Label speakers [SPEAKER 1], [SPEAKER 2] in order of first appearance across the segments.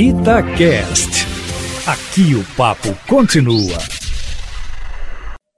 [SPEAKER 1] Itacast. Aqui o papo continua.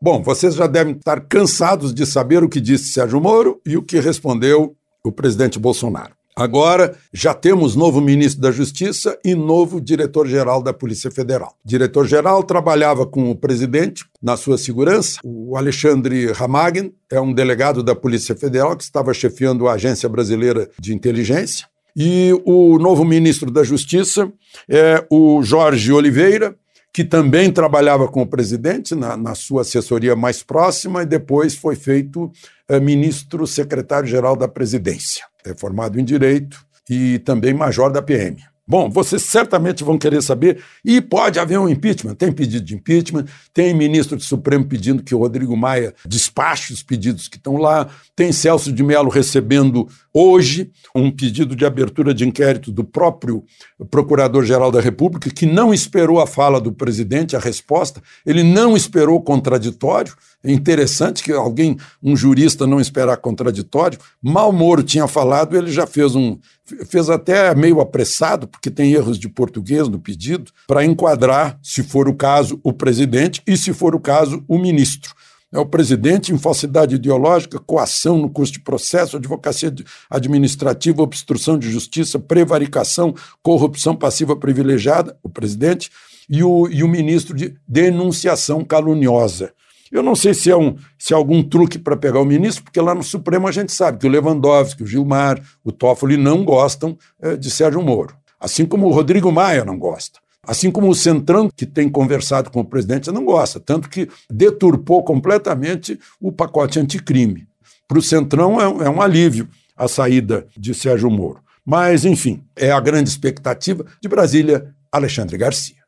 [SPEAKER 2] Bom, vocês já devem estar cansados de saber o que disse Sérgio Moro e o que respondeu o presidente Bolsonaro. Agora já temos novo ministro da Justiça e novo diretor-geral da Polícia Federal. Diretor-geral trabalhava com o presidente na sua segurança. O Alexandre Ramagin é um delegado da Polícia Federal que estava chefiando a Agência Brasileira de Inteligência. E o novo ministro da Justiça é o Jorge Oliveira, que também trabalhava com o presidente na, na sua assessoria mais próxima e depois foi feito é, ministro secretário-geral da presidência. É formado em Direito e também major da PM. Bom, vocês certamente vão querer saber, e pode haver um impeachment. Tem pedido de impeachment, tem ministro do Supremo pedindo que o Rodrigo Maia despache os pedidos que estão lá, tem Celso de Mello recebendo hoje um pedido de abertura de inquérito do próprio Procurador-Geral da República, que não esperou a fala do presidente, a resposta, ele não esperou o contraditório. É interessante que alguém, um jurista, não esperar contraditório. Mal Moro tinha falado, ele já fez um. fez até meio apressado, porque tem erros de português no pedido, para enquadrar, se for o caso, o presidente e, se for o caso, o ministro. É o presidente em falsidade ideológica, coação no curso de processo, advocacia administrativa, obstrução de justiça, prevaricação, corrupção passiva privilegiada, o presidente, e o, e o ministro de denunciação caluniosa. Eu não sei se é, um, se é algum truque para pegar o ministro, porque lá no Supremo a gente sabe que o Lewandowski, o Gilmar, o Toffoli não gostam é, de Sérgio Moro. Assim como o Rodrigo Maia não gosta. Assim como o Centrão, que tem conversado com o presidente, não gosta. Tanto que deturpou completamente o pacote anticrime. Para o Centrão é, é um alívio a saída de Sérgio Moro. Mas, enfim, é a grande expectativa de Brasília, Alexandre Garcia.